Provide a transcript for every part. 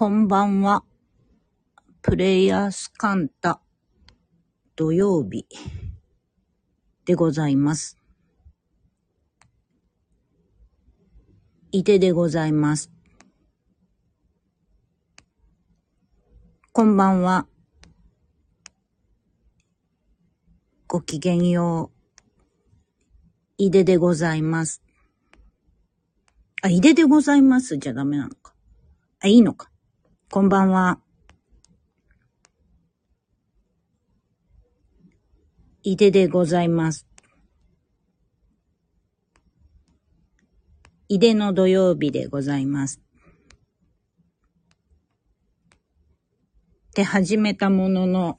こんばんは。プレイヤースカンタ土曜日でございます。いてでございます。こんばんは。ごきげんよう。いででございます。あ、いででございますじゃダメなのか。あ、いいのか。こんばんは。いででございます。いでの土曜日でございます。って始めたものの、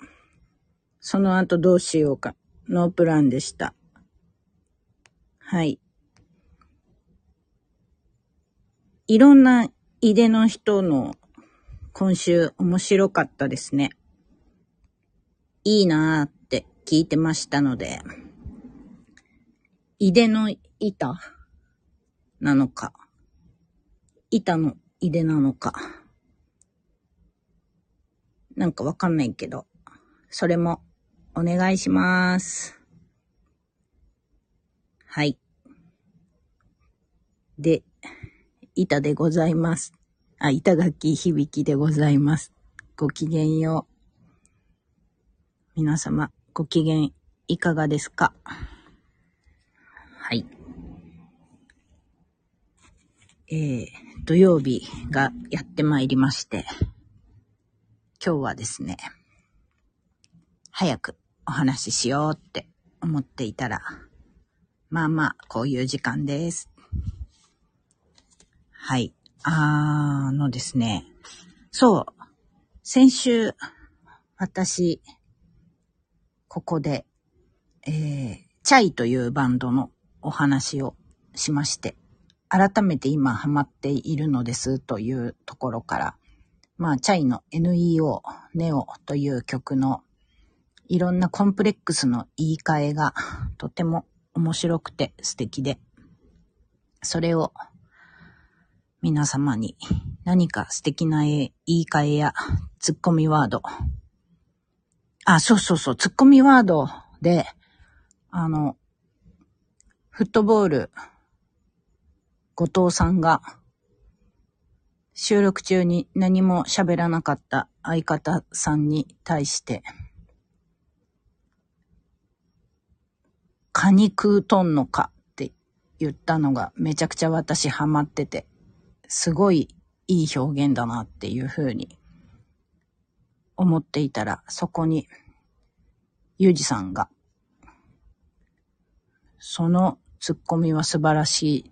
その後どうしようか。ノープランでした。はい。いろんないでの人の今週面白かったですね。いいなーって聞いてましたので、いでの板なのか、板のいでなのか、なんかわかんないけど、それもお願いします。はい。で、板でございます。あ、板垣響でございます。ごきげんよう。皆様、ご機嫌いかがですか？はい。えー、土曜日がやってまいりまして、今日はですね、早くお話ししようって思っていたら、まあまあ、こういう時間です。はい。あのですね、そう、先週、私、ここで、えー、チャイというバンドのお話をしまして、改めて今ハマっているのですというところから、まあ、チャイの NEO、ネオという曲のいろんなコンプレックスの言い換えがとても面白くて素敵で、それを皆様に何か素敵な言い換えやツッコミワード。あ、そうそうそう、ツッコミワードで、あの、フットボール、後藤さんが収録中に何も喋らなかった相方さんに対して、カニ食うとんのか？って言ったのがめちゃくちゃ私ハマってて、すごいいい表現だなっていう風に思っていたら、そこに、ゆうじさんが、そのツッコミは素晴らし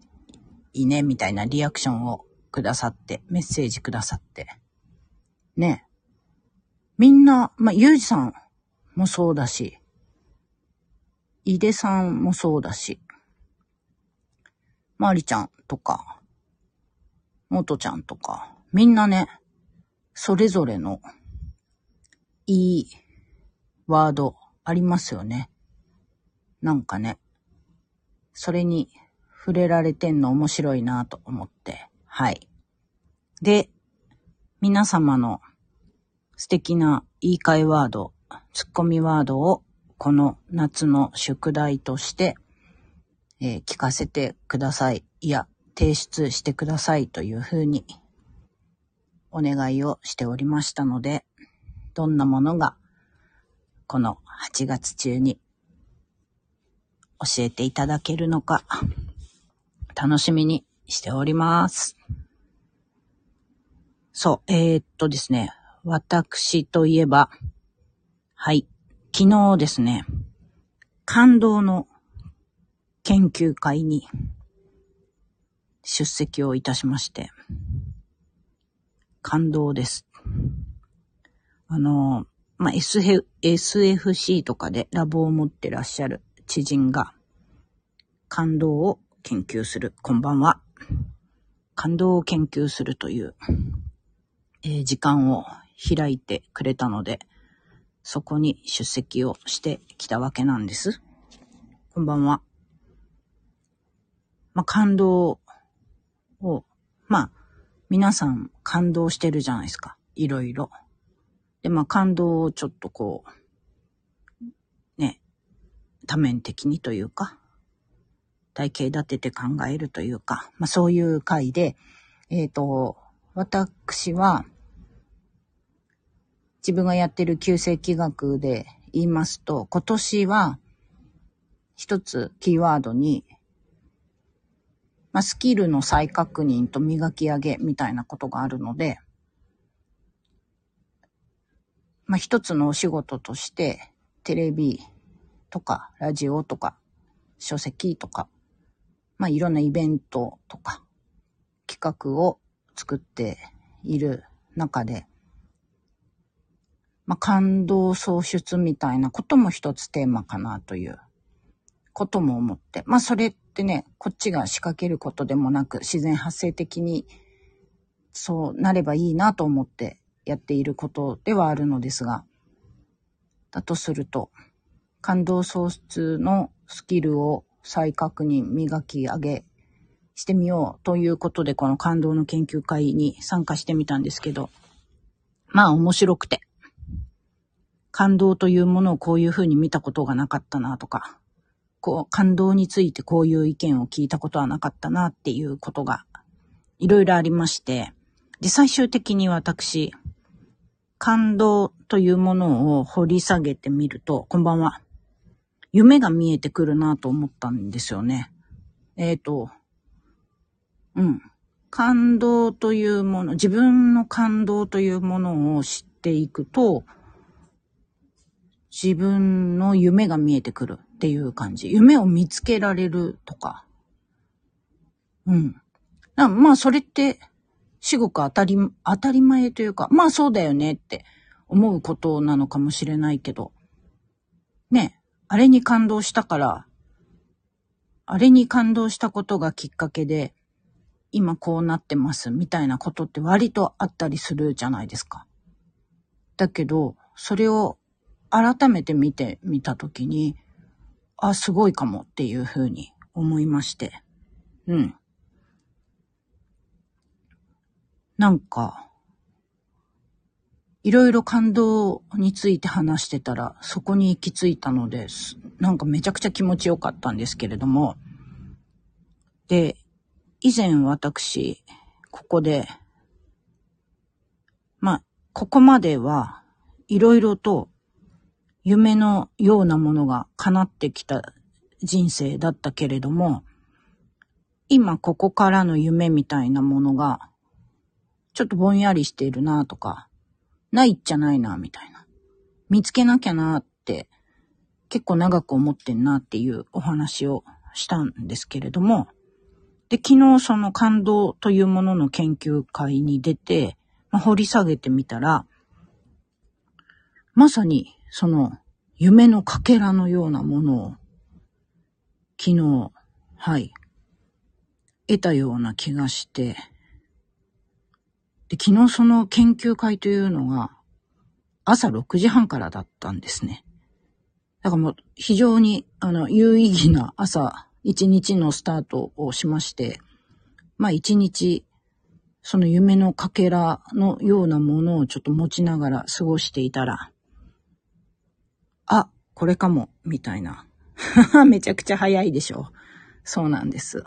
いね、みたいなリアクションをくださって、メッセージくださって。ね。みんな、まあ、ゆうじさんもそうだし、いでさんもそうだし、まりちゃんとか、もとちゃんとか、みんなね、それぞれのいいワードありますよね。なんかね、それに触れられてんの面白いなと思って、はい。で、皆様の素敵な言い換えワード、ツッコミワードをこの夏の宿題として、えー聞かせてください。いや、提出してくださいというふうにお願いをしておりましたので、どんなものがこの8月中に教えていただけるのか楽しみにしております。そう、えー、っとですね、私といえば、はい、昨日ですね、感動の研究会に出席をいたしまして、感動です。あの、まあ、SF、SFC とかでラボを持ってらっしゃる知人が、感動を研究する、こんばんは。感動を研究するという、えー時間を開いてくれたので、そこに出席をしてきたわけなんです。こんばんは。まあ、感動を、まあ、皆さん感動してるじゃないですか。いろいろ。で、まあ感動をちょっとこう、ね、多面的にというか、体系立てて考えるというか、まあそういう回で、えっ、ー、と、私は、自分がやってる旧世紀学で言いますと、今年は一つキーワードに、まあ、スキルの再確認と磨き上げみたいなことがあるので、まあ、一つのお仕事として、テレビとか、ラジオとか、書籍とか、まあ、いろんなイベントとか、企画を作っている中で、まあ、感動創出みたいなことも一つテーマかなということも思って。まあ、それってね、こっちが仕掛けることでもなく、自然発生的にそうなればいいなと思ってやっていることではあるのですが、だとすると、感動創出のスキルを再確認、磨き上げしてみようということで、この感動の研究会に参加してみたんですけど、まあ面白くて、感動というものをこういうふうに見たことがなかったなとか、こう、感動についてこういう意見を聞いたことはなかったなっていうことがいろいろありまして、で、最終的に私、感動というものを掘り下げてみると、こんばんは。夢が見えてくるなと思ったんですよね。えっ、ー、と、うん。感動というもの、自分の感動というものを知っていくと、自分の夢が見えてくるっていう感じ。夢を見つけられるとか。うん。まあ、それって、至極当たり、当たり前というか、まあそうだよねって思うことなのかもしれないけど、ね、あれに感動したから、あれに感動したことがきっかけで、今こうなってますみたいなことって割とあったりするじゃないですか。だけど、それを改めて見てみたときに、あ、すごいかもっていうふうに思いまして。うん。なんか、いろいろ感動について話してたら、そこに行き着いたのです。なんかめちゃくちゃ気持ちよかったんですけれども。で、以前私、ここで、まあ、ここまではいろいろと夢のようなものが叶ってきた人生だったけれども、今ここからの夢みたいなものがちょっとぼんやりしているなとか、ないっちゃないなみたいな。見つけなきゃなって結構長く思ってんなっていうお話をしたんですけれども、で、昨日その感動というものの研究会に出て、まあ、掘り下げてみたら、まさにその夢のかけらのようなものを昨日、はい、得たような気がして、で、昨日その研究会というのが朝6時半からだったんですね。だからもう非常にあの有意義な朝一日のスタートをしまして、まあ一日その夢のかけらのようなものをちょっと持ちながら過ごしていたら、これかも、みたいな。めちゃくちゃ早いでしょ。そうなんです。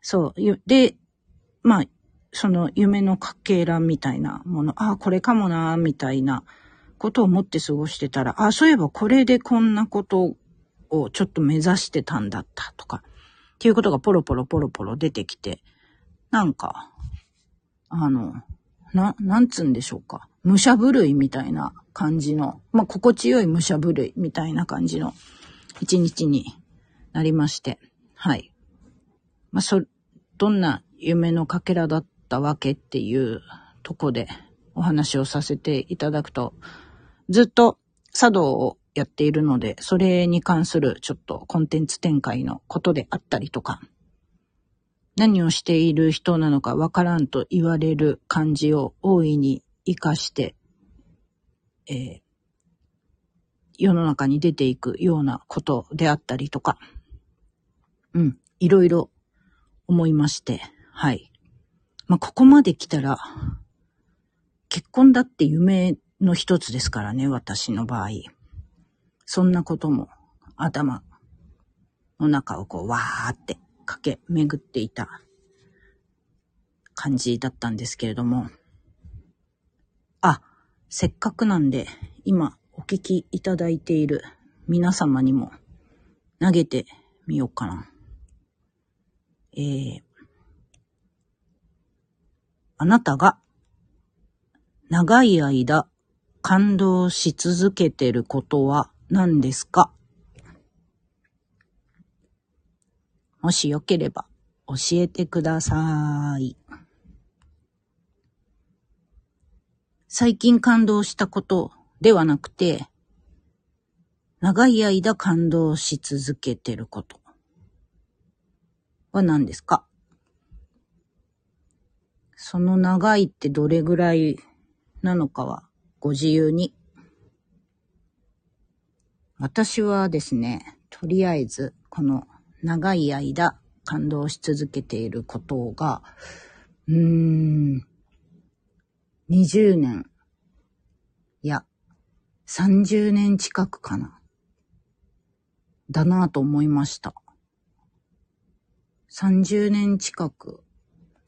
そう。で、まあ、その夢のかけらみたいなもの、ああ、これかもな、みたいなことを思って過ごしてたら、ああ、そういえばこれでこんなことをちょっと目指してたんだったとか、っていうことがポロポロポロポロ出てきて、なんか、あの、な、なんつうんでしょうか。武者震いみたいな感じの、まあ、心地よい武者震いみたいな感じの一日になりまして、はい。まあ、そ、どんな夢のかけらだったわけっていうとこでお話をさせていただくと、ずっと茶道をやっているので、それに関するちょっとコンテンツ展開のことであったりとか、何をしている人なのかわからんと言われる感じを大いに活かして、えー、世の中に出ていくようなことであったりとか、うん、いろいろ思いまして、はい。まあ、ここまで来たら、結婚だって夢の一つですからね、私の場合。そんなことも頭の中をこう、わーって駆け巡っていた感じだったんですけれども。せっかくなんで、今お聞きいただいている皆様にも投げてみようかな。えー、あなたが長い間感動し続けてることは何ですか？もしよければ教えてください。最近感動したことではなくて、長い間感動し続けてることは何ですか？その長いってどれぐらいなのかはご自由に。私はですね、とりあえずこの長い間感動し続けていることが、うーん、20年、いや、30年近くかな。だなぁと思いました。30年近く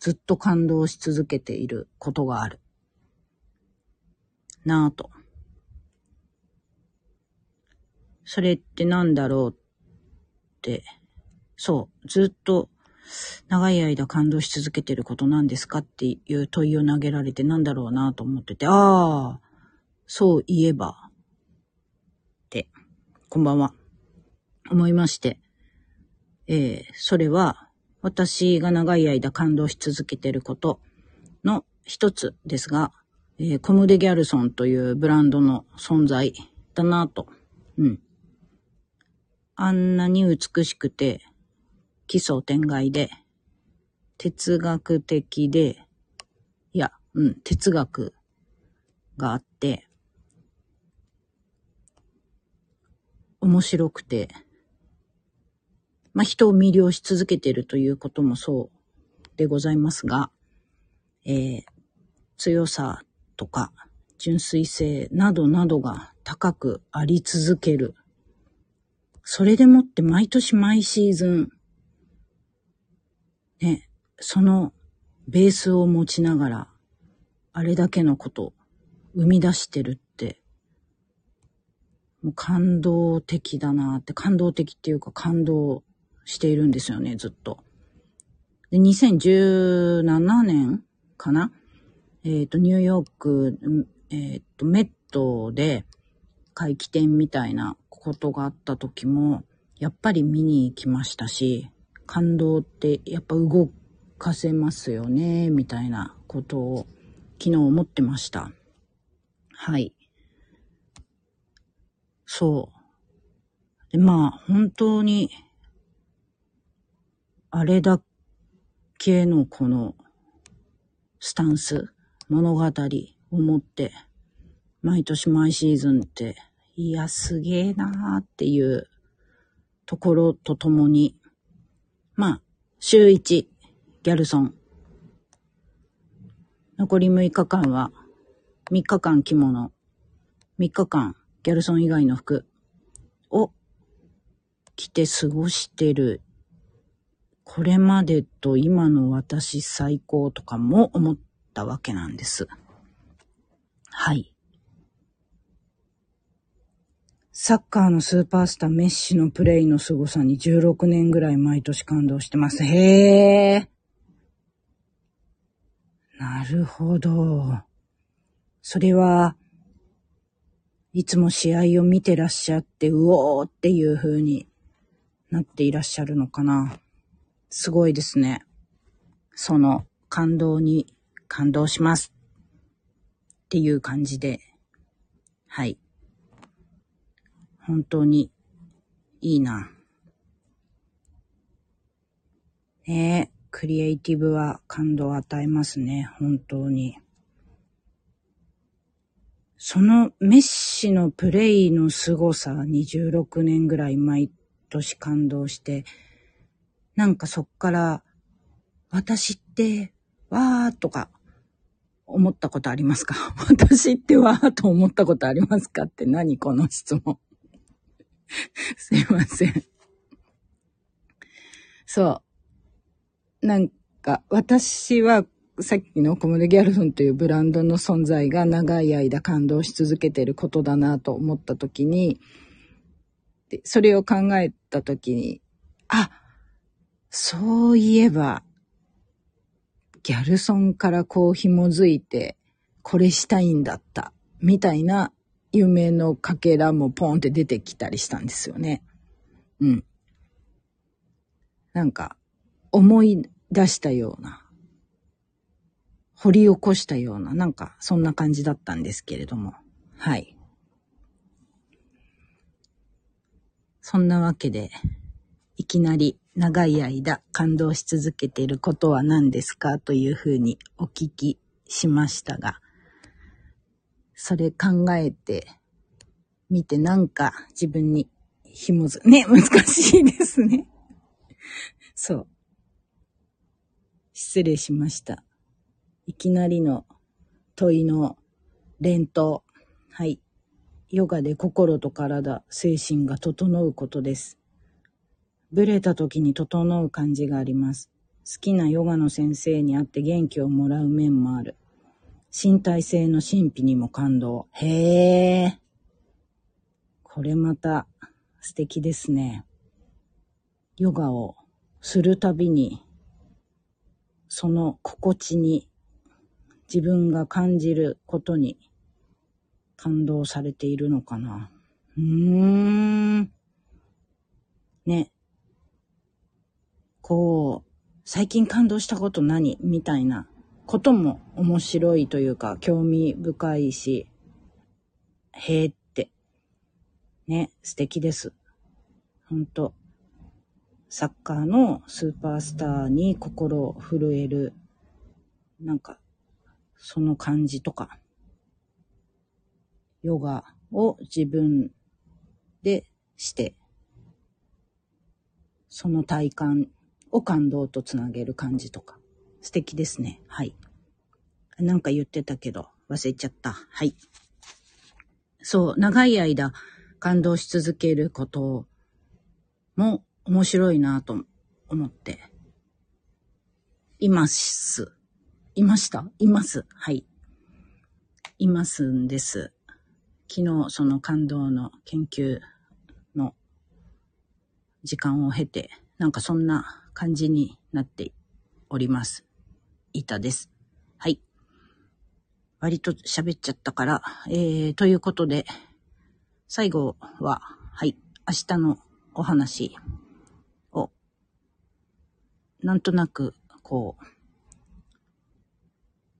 ずっと感動し続けていることがある。なぁと。それってなんだろうって、そう、ずっと長い間感動し続けてることなんですかっていう問いを投げられてなんだろうなと思ってて、ああ、そういえば、って、こんばんは。思いまして、えー、それは私が長い間感動し続けてることの一つですが、えー、コムデ・ギャルソンというブランドの存在だなと。うん。あんなに美しくて、奇想天外で、哲学的で、いや、うん、哲学があって、面白くて、まあ、人を魅了し続けているということもそうでございますが、えー、強さとか純粋性などなどが高くあり続ける。それでもって毎年毎シーズン、ね、そのベースを持ちながら、あれだけのこと生み出してるって、もう感動的だなって、感動的っていうか感動しているんですよね、ずっと。で、2017年かな？えっ、ー、と、ニューヨーク、えっ、ー、と、メットで回帰展みたいなことがあった時も、やっぱり見に行きましたし、感動ってやっぱ動かせますよね、みたいなことを昨日思ってました。はい。そう。で、まあ、本当にあれだけのこのスタンス、物語を持って、毎年毎シーズンって、いや、すげえなーっていうところとともに、まあ、週1、ギャルソン。残り6日間は、3日間着物、3日間ギャルソン以外の服を着て過ごしてるこれまでと今の私最高とかも思ったわけなんです。はい。サッカーのスーパースターメッシのプレイの凄さに16年ぐらい毎年感動してます。へえ。なるほど。それは、いつも試合を見てらっしゃって、うおーっていう風になっていらっしゃるのかな。すごいですね。その感動に感動します。っていう感じで、はい。本当にいいな。ねえ、クリエイティブは感動を与えますね。本当に。そのメッシのプレイの凄さに16年ぐらい毎年感動して、なんかそっから、私ってわーとか思ったことありますか？私ってわーと思ったことありますか？って何この質問。すいません。そう。なんか、私はさっきのコモデギャルフンというブランドの存在が長い間感動し続けてることだなと思った時に、でそれを考えた時に、あ、そういえば、ギャルソンからこう紐づいて、これしたいんだった、みたいな夢のかけらもポンって出てきたりしたんですよね。うん。なんか、思い出したような、掘り起こしたような、なんか、そんな感じだったんですけれども。はい。そんなわけで、いきなり長い間感動し続けていることは何ですか？というふうにお聞きしましたが、それ考えてみてなんか自分に紐づ、ね、難しいですね。そう。失礼しました。いきなりの問いの連投。はい。ヨガで心と体、精神が整うことです。ブレた時に整う感じがあります。好きなヨガの先生に会って元気をもらう面もある。身体性の神秘にも感動。へえ。これまた素敵ですね。ヨガをするたびに、その心地に自分が感じることに感動されているのかな。うーん。ね。こう、最近感動したこと何？みたいなことも面白いというか、興味深いし、へえって。ね、素敵です。ほんと。サッカーのスーパースターに心震える、なんか、その感じとか。ヨガを自分でして、その体感を感動とつなげる感じとか。素敵ですね。はい。なんか言ってたけど、忘れちゃった。はい。そう、長い間感動し続けることも面白いなと思って。います。いました？います。はい。いますんです。昨日その感動の研究の時間を経て、なんかそんな感じになっております。いたです。はい。割と喋っちゃったから、えー、ということで、最後は、はい、明日のお話を、なんとなく、こ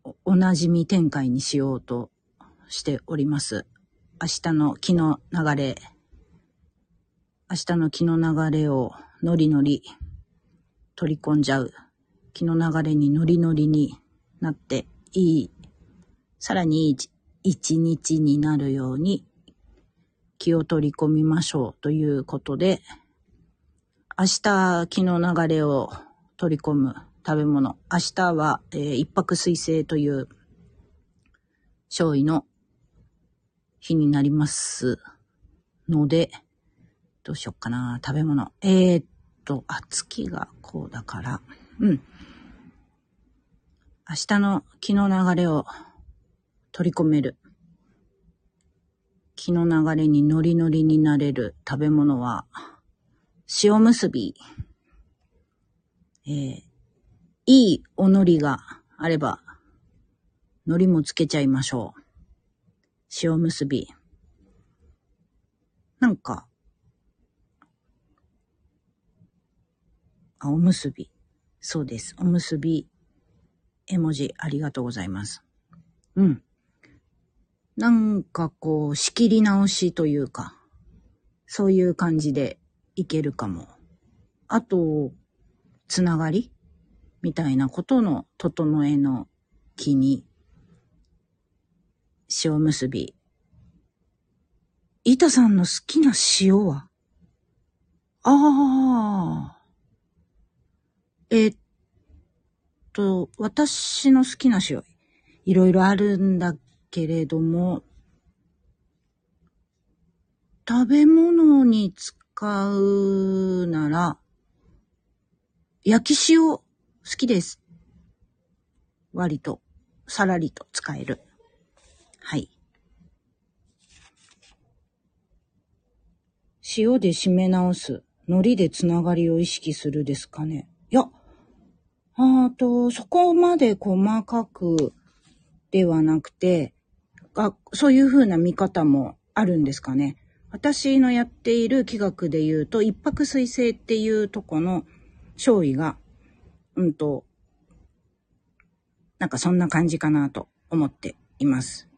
う、おなじみ展開にしようとしております。明日の気の流れ、明日の気の流れをノリノリ取り込んじゃう。気の流れにノリノリになっていい、さらにいい一日になるように気を取り込みましょうということで、明日気の流れを取り込む食べ物。明日は、えー、一泊水星という勝利の日になりますので、どうしよっかな。食べ物。えー、っと、あ、月がこうだから、うん。明日の気の流れを取り込める。気の流れにノリノリになれる食べ物は、塩むすび。えー、いいお海苔があれば、海苔もつけちゃいましょう。塩むすび。なんか、あ、おむすび。そうです。おむすび、絵文字ありがとうございます。うん。なんかこう、仕切り直しというか、そういう感じでいけるかも。あと、つながりみたいなことの整えの気に塩結び。板さんの好きな塩は？ああ。えっと、私の好きな塩、いろいろあるんだけれども、食べ物に使うなら、焼き塩好きです。割と、さらりと使える。はい。塩で締め直す。海苔でつながりを意識するですかね。いや、あと、そこまで細かくではなくて、あそういう風な見方もあるんですかね。私のやっている気学で言うと、一泊水星っていうとこの勝利が、うんと、なんかそんな感じかなと思っています。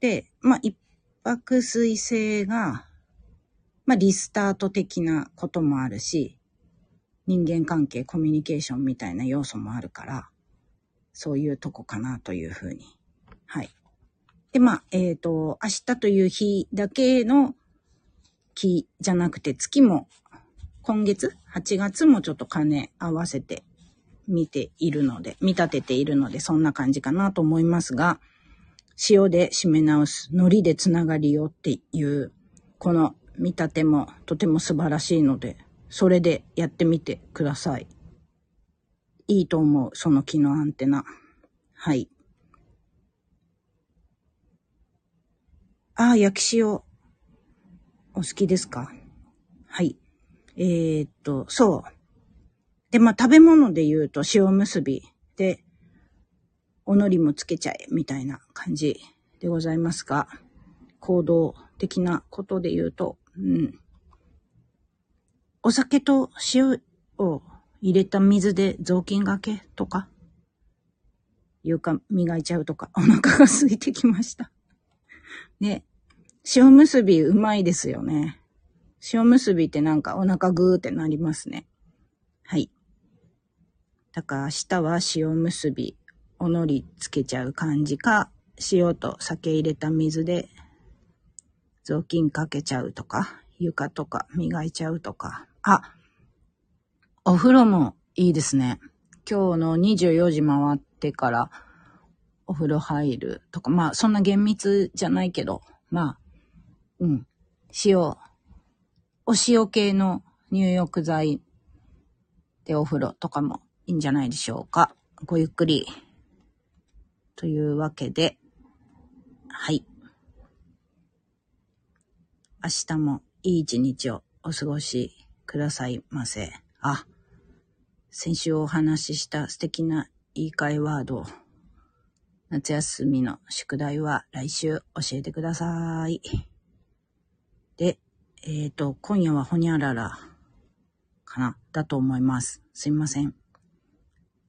で、まあ、一泊水星が、まあ、リスタート的なこともあるし、人間関係、コミュニケーションみたいな要素もあるから、そういうとこかなというふうに。はい。で、まあ、えっ、ー、と、明日という日だけの日じゃなくて、月も、今月、8月もちょっと金合わせて見ているので、見立てているので、そんな感じかなと思いますが、塩で締め直す、海苔でつながりよっていう、この見立てもとても素晴らしいので、それでやってみてください。いいと思う、その木のアンテナ。はい。ああ、焼き塩。お好きですか？はい。えー、っと、そう。で、まあ、食べ物で言うと塩結びで、お海苔もつけちゃえ、みたいな感じでございますが、行動的なことで言うと、うん。お酒と塩を入れた水で雑巾がけとか、床磨いちゃうとか、お腹が空いてきました。ね、塩結びうまいですよね。塩結びってなんかお腹ぐーってなりますね。はい。だから明日は塩結びお海苔つけちゃう感じか、塩と酒入れた水で雑巾かけちゃうとか、床とか磨いちゃうとか。あ、お風呂もいいですね。今日の24時回ってからお風呂入るとか、まあそんな厳密じゃないけど、まあ、うん、塩、お塩系の入浴剤でお風呂とかもいいんじゃないでしょうか。ごゆっくりというわけで、はい。明日もいい一日をお過ごしくださいませ。あ、先週お話しした素敵な言い換えワード、夏休みの宿題は来週教えてください。で、えっ、ー、と、今夜はほにゃららかなだと思います。すいません。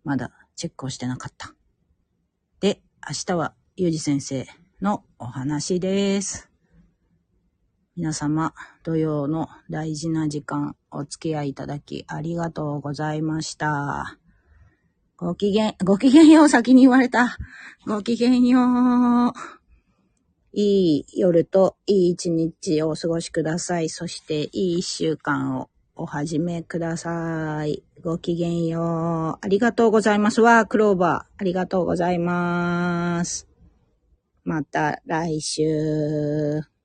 まだチェックをしてなかった。で明日はゆうじ先生のお話です。皆様、土曜の大事な時間お付き合いいただきありがとうございました。ごきげん、ごきげんよう先に言われた。ごきげんよう。いい夜といい一日をお過ごしください。そしていい一週間をお始めください。ごきげんよう。ありがとうございますわ、クローバー。ありがとうございます。また来週。